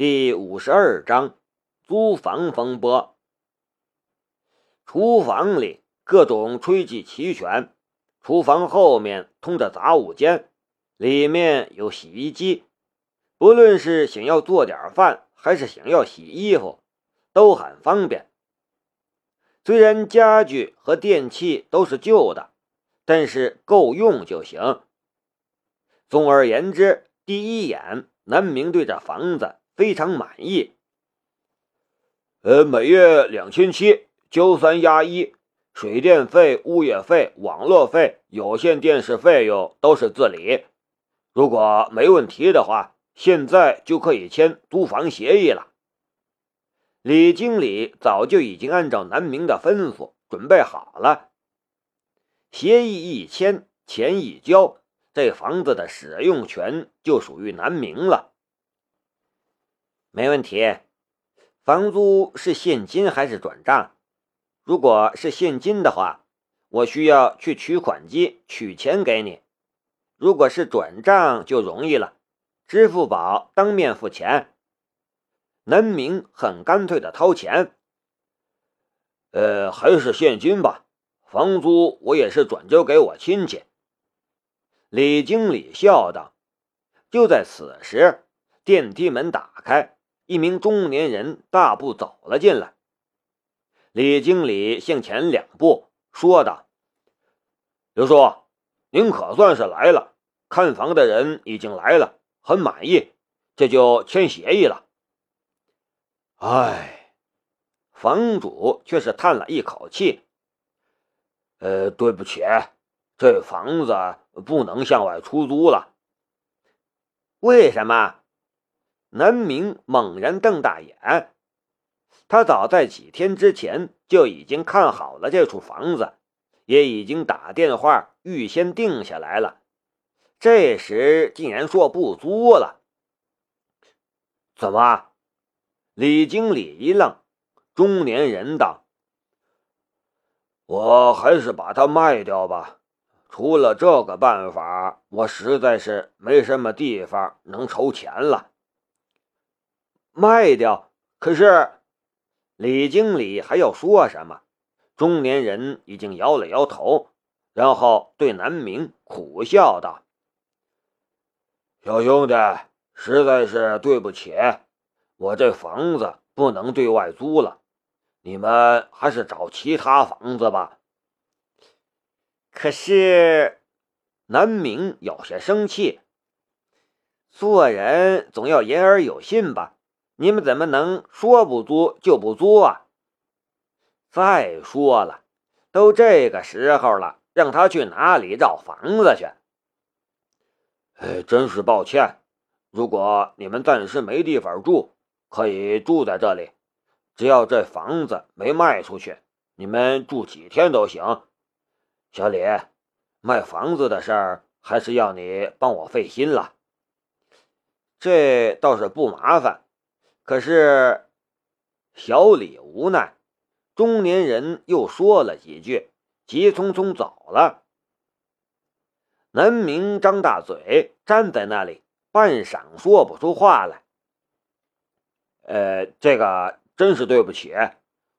第五十二章租房风波。厨房里各种炊具齐全，厨房后面通着杂物间，里面有洗衣机。不论是想要做点饭，还是想要洗衣服，都很方便。虽然家具和电器都是旧的，但是够用就行。总而言之，第一眼南明对这房子。非常满意。呃，每月两千七，交三押一，水电费、物业费、网络费、有线电视费用都是自理。如果没问题的话，现在就可以签租房协议了。李经理早就已经按照南明的吩咐准备好了。协议一签，钱一交，这房子的使用权就属于南明了。没问题，房租是现金还是转账？如果是现金的话，我需要去取款机取钱给你；如果是转账就容易了，支付宝当面付钱。南明很干脆的掏钱。呃，还是现金吧，房租我也是转交给我亲戚。李经理笑道。就在此时，电梯门打开。一名中年人大步走了进来。李经理向前两步，说道：“刘叔，您可算是来了。看房的人已经来了，很满意，这就签协议了。”哎，房主却是叹了一口气：“呃，对不起，这房子不能向外出租了。为什么？”南明猛然瞪大眼，他早在几天之前就已经看好了这处房子，也已经打电话预先定下来了。这时竟然说不租了？怎么？李经理一愣，中年人道：“我还是把它卖掉吧。除了这个办法，我实在是没什么地方能筹钱了。”卖掉？可是，李经理还要说什么？中年人已经摇了摇头，然后对南明苦笑道：“小兄弟，实在是对不起，我这房子不能对外租了，你们还是找其他房子吧。”可是，南明有些生气，做人总要言而有信吧。你们怎么能说不租就不租啊？再说了，都这个时候了，让他去哪里找房子去？哎，真是抱歉。如果你们暂时没地方住，可以住在这里，只要这房子没卖出去，你们住几天都行。小李，卖房子的事儿还是要你帮我费心了。这倒是不麻烦。可是，小李无奈，中年人又说了几句，急匆匆走了。南明张大嘴站在那里，半晌说不出话来。呃，这个真是对不起，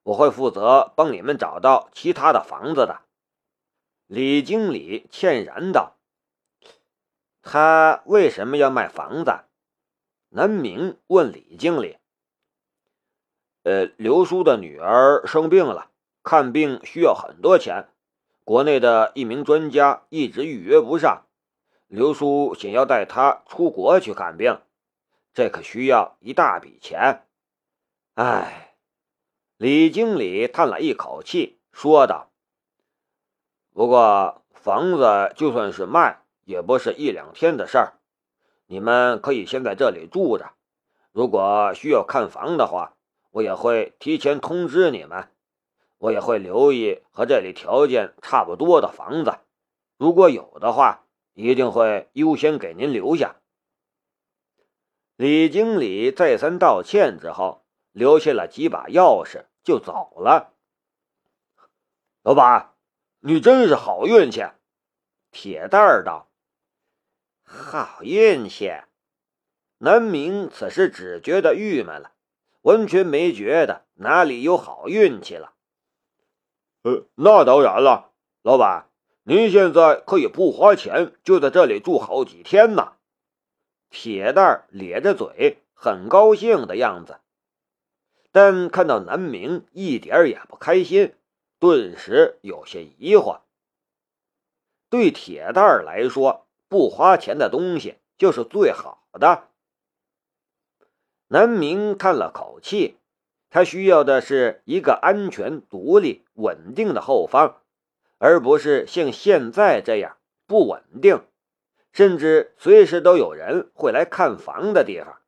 我会负责帮你们找到其他的房子的。李经理歉然道：“他为什么要卖房子？”南明问李经理。呃，刘叔的女儿生病了，看病需要很多钱，国内的一名专家一直预约不上，刘叔想要带她出国去看病，这可需要一大笔钱。唉，李经理叹了一口气，说道：“不过房子就算是卖，也不是一两天的事儿，你们可以先在这里住着，如果需要看房的话。”我也会提前通知你们，我也会留意和这里条件差不多的房子，如果有的话，一定会优先给您留下。李经理再三道歉之后，留下了几把钥匙就走了。老板，你真是好运气！铁蛋儿道：“好运气。”南明此时只觉得郁闷了，完全没觉得哪里有好运气了。呃，那当然了，老板，您现在可以不花钱就在这里住好几天呢。铁蛋咧着嘴，很高兴的样子。但看到南明一点也不开心，顿时有些疑惑。对铁蛋来说，不花钱的东西就是最好的。南明叹了口气，他需要的是一个安全、独立、稳定的后方，而不是像现在这样不稳定，甚至随时都有人会来看房的地方。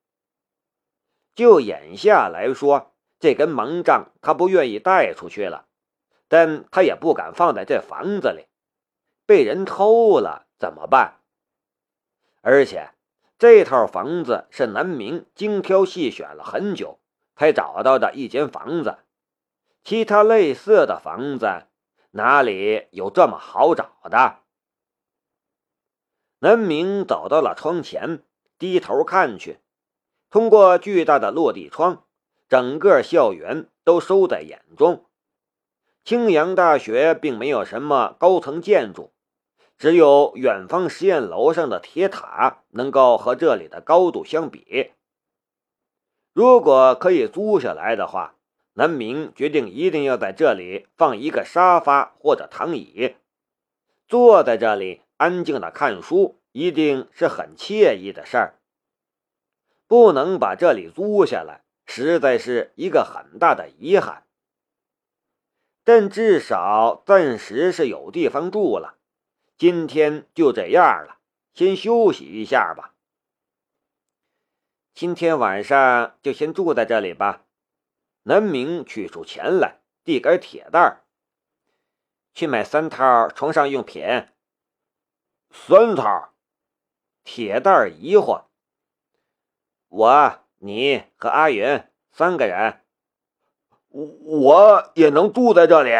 就眼下来说，这根盲杖他不愿意带出去了，但他也不敢放在这房子里。被人偷了怎么办？而且这套房子是南明精挑细选了很久才找到的一间房子，其他类似的房子哪里有这么好找的？南明走到了窗前，低头看去，通过巨大的落地窗，整个校园都收在眼中。青阳大学并没有什么高层建筑。只有远方实验楼上的铁塔能够和这里的高度相比。如果可以租下来的话，南明决定一定要在这里放一个沙发或者躺椅，坐在这里安静的看书，一定是很惬意的事儿。不能把这里租下来，实在是一个很大的遗憾。但至少暂时是有地方住了。今天就这样了，先休息一下吧。今天晚上就先住在这里吧。南明取出钱来，递给铁蛋儿，去买三套床上用品。三套？铁蛋儿疑惑。我、你和阿云三个人，我我也能住在这里。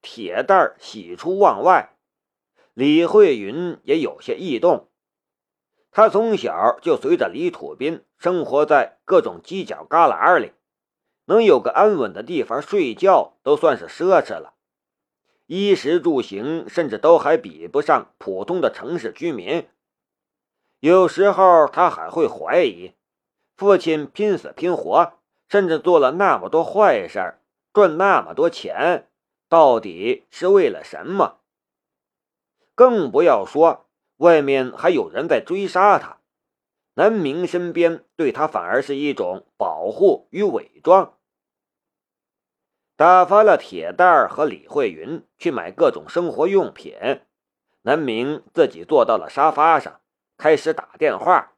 铁蛋儿喜出望外。李慧云也有些异动，她从小就随着李土斌生活在各种犄角旮旯里，能有个安稳的地方睡觉都算是奢侈了，衣食住行甚至都还比不上普通的城市居民。有时候他还会怀疑，父亲拼死拼活，甚至做了那么多坏事，赚那么多钱，到底是为了什么？更不要说外面还有人在追杀他，南明身边对他反而是一种保护与伪装。打发了铁蛋儿和李慧云去买各种生活用品，南明自己坐到了沙发上，开始打电话。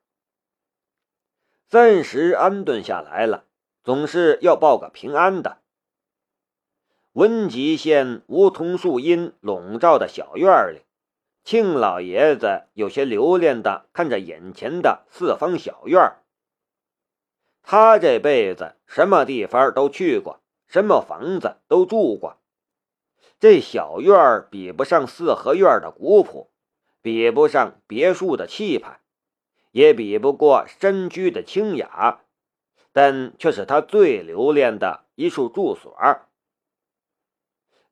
暂时安顿下来了，总是要报个平安的。温集县梧桐树荫笼罩的小院里。庆老爷子有些留恋的看着眼前的四方小院儿。他这辈子什么地方都去过，什么房子都住过，这小院儿比不上四合院的古朴，比不上别墅的气派，也比不过山居的清雅，但却是他最留恋的一处住所。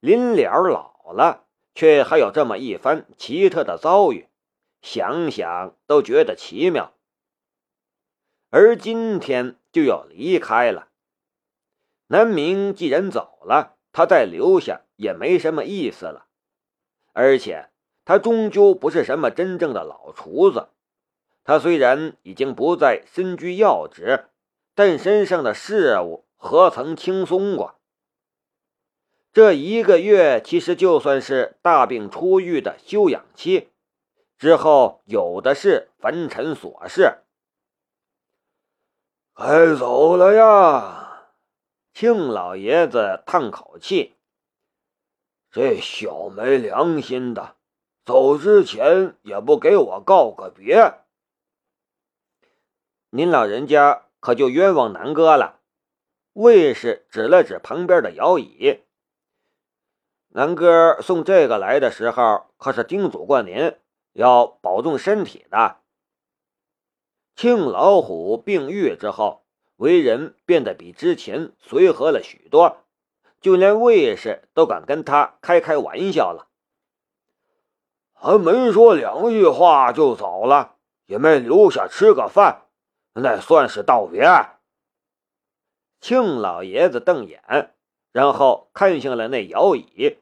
临了老了。却还有这么一番奇特的遭遇，想想都觉得奇妙。而今天就要离开了，南明既然走了，他再留下也没什么意思了。而且他终究不是什么真正的老厨子，他虽然已经不再身居要职，但身上的事务何曾轻松过？这一个月其实就算是大病初愈的休养期，之后有的是凡尘琐事。该走了呀，庆老爷子叹口气：“这小没良心的，走之前也不给我告个别。您老人家可就冤枉南哥了。”卫士指了指旁边的摇椅。南哥送这个来的时候，可是叮嘱过您要保重身体的。庆老虎病愈之后，为人变得比之前随和了许多，就连卫士都敢跟他开开玩笑了。还没说两句话就走了，也没留下吃个饭，那算是道别。庆老爷子瞪眼，然后看向了那摇椅，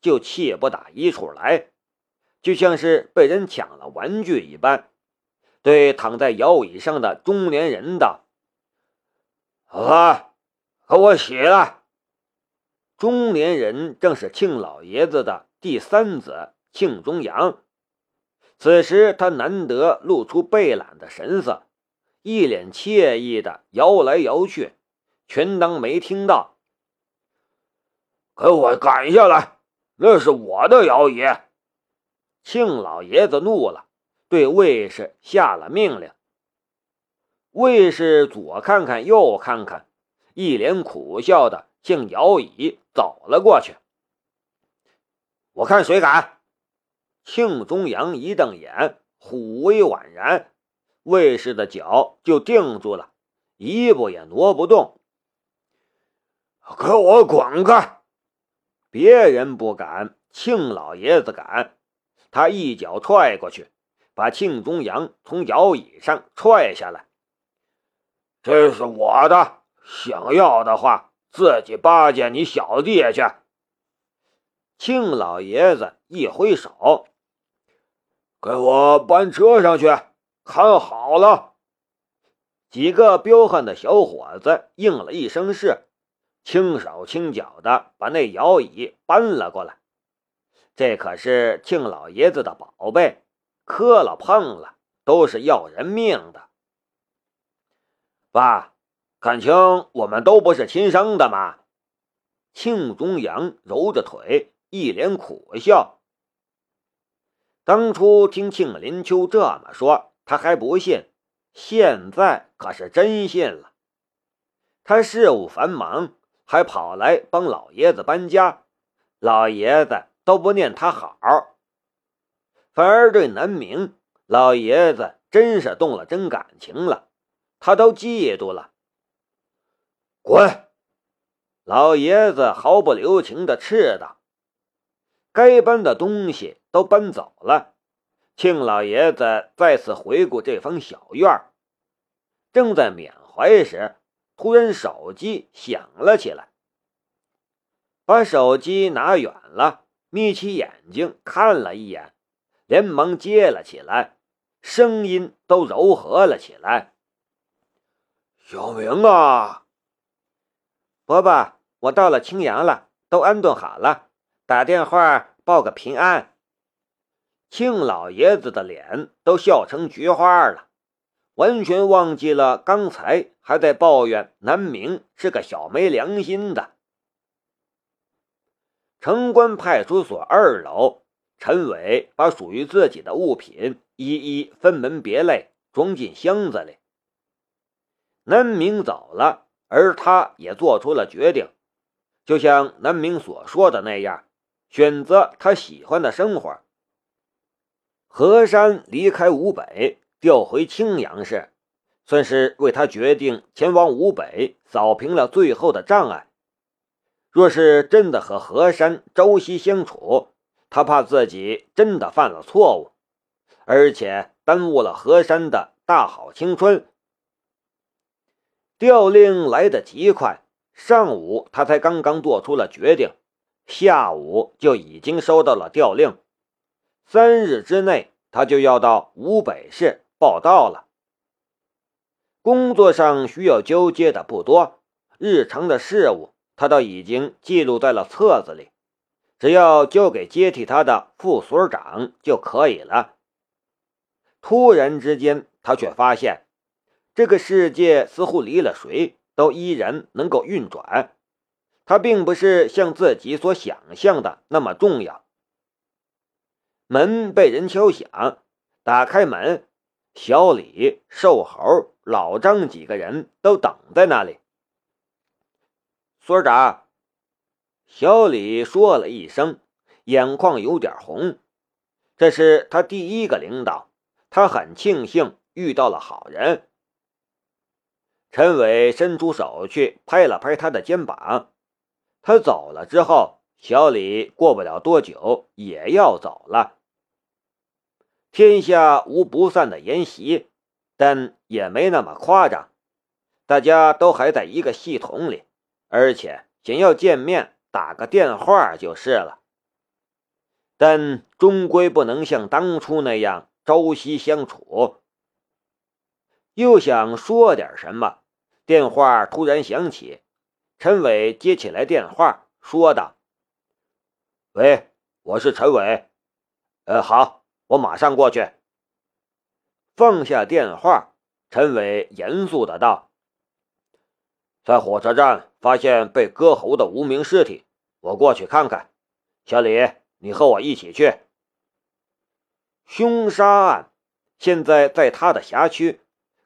就气不打一处来，就像是被人抢了玩具一般。对躺在摇椅上的中年人道：“啊，给我洗了。”中年人正是庆老爷子的第三子庆中阳。此时他难得露出惫懒的神色，一脸惬意的摇来摇去，全当没听到。给我赶下来，那是我的摇椅！庆老爷子怒了。对卫士下了命令。卫士左看看右看看，一脸苦笑的向摇椅走了过去。我看谁敢！庆宗阳一瞪眼，虎威宛然，卫士的脚就定住了，一步也挪不动。给我滚开！别人不敢，庆老爷子敢。他一脚踹过去。把庆中阳从摇椅上踹下来。这是我的，想要的话自己巴结你小弟去。庆老爷子一挥手：“给我搬车上去，看好了。”几个彪悍的小伙子应了一声“是”，轻手轻脚的把那摇椅搬了过来。这可是庆老爷子的宝贝。磕了碰了都是要人命的，爸，感情我们都不是亲生的吗？庆中阳揉着腿，一脸苦笑。当初听庆林秋这么说，他还不信，现在可是真信了。他事务繁忙，还跑来帮老爷子搬家，老爷子都不念他好。反而对南明老爷子真是动了真感情了，他都嫉妒了。滚！老爷子毫不留情的斥道：“该搬的东西都搬走了。”庆老爷子再次回顾这方小院正在缅怀时，突然手机响了起来。把手机拿远了，眯起眼睛看了一眼。连忙接了起来，声音都柔和了起来。小明啊，伯伯，我到了青阳了，都安顿好了，打电话报个平安。庆老爷子的脸都笑成菊花了，完全忘记了刚才还在抱怨南明是个小没良心的。城关派出所二楼。陈伟把属于自己的物品一一分门别类装进箱子里。南明走了，而他也做出了决定，就像南明所说的那样，选择他喜欢的生活。何山离开吴北，调回青阳市，算是为他决定前往吴北扫平了最后的障碍。若是真的和何山朝夕相处，他怕自己真的犯了错误，而且耽误了何山的大好青春。调令来得极快，上午他才刚刚做出了决定，下午就已经收到了调令，三日之内他就要到吴北市报道了。工作上需要交接的不多，日常的事务他都已经记录在了册子里。只要交给接替他的副所长就可以了。突然之间，他却发现，这个世界似乎离了谁都依然能够运转。他并不是像自己所想象的那么重要。门被人敲响，打开门，小李、瘦猴、老张几个人都等在那里。所长。小李说了一声，眼眶有点红。这是他第一个领导，他很庆幸遇到了好人。陈伟伸出手去拍了拍他的肩膀。他走了之后，小李过不了多久也要走了。天下无不散的筵席，但也没那么夸张。大家都还在一个系统里，而且想要见面，打个电话就是了。但终归不能像当初那样朝夕相处。又想说点什么，电话突然响起，陈伟接起来电话，说道：“喂，我是陈伟。呃，好，我马上过去。”放下电话，陈伟严肃的道：“在火车站发现被割喉的无名尸体，我过去看看。小李，你和我一起去。凶杀案现在在他的辖区。”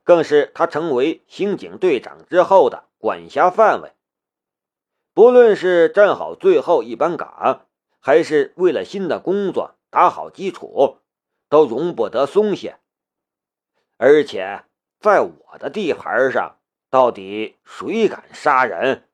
更是他成为刑警队长之后的管辖范围。不论是站好最后一班岗，还是为了新的工作打好基础，都容不得松懈。而且，在我的地盘上，到底谁敢杀人？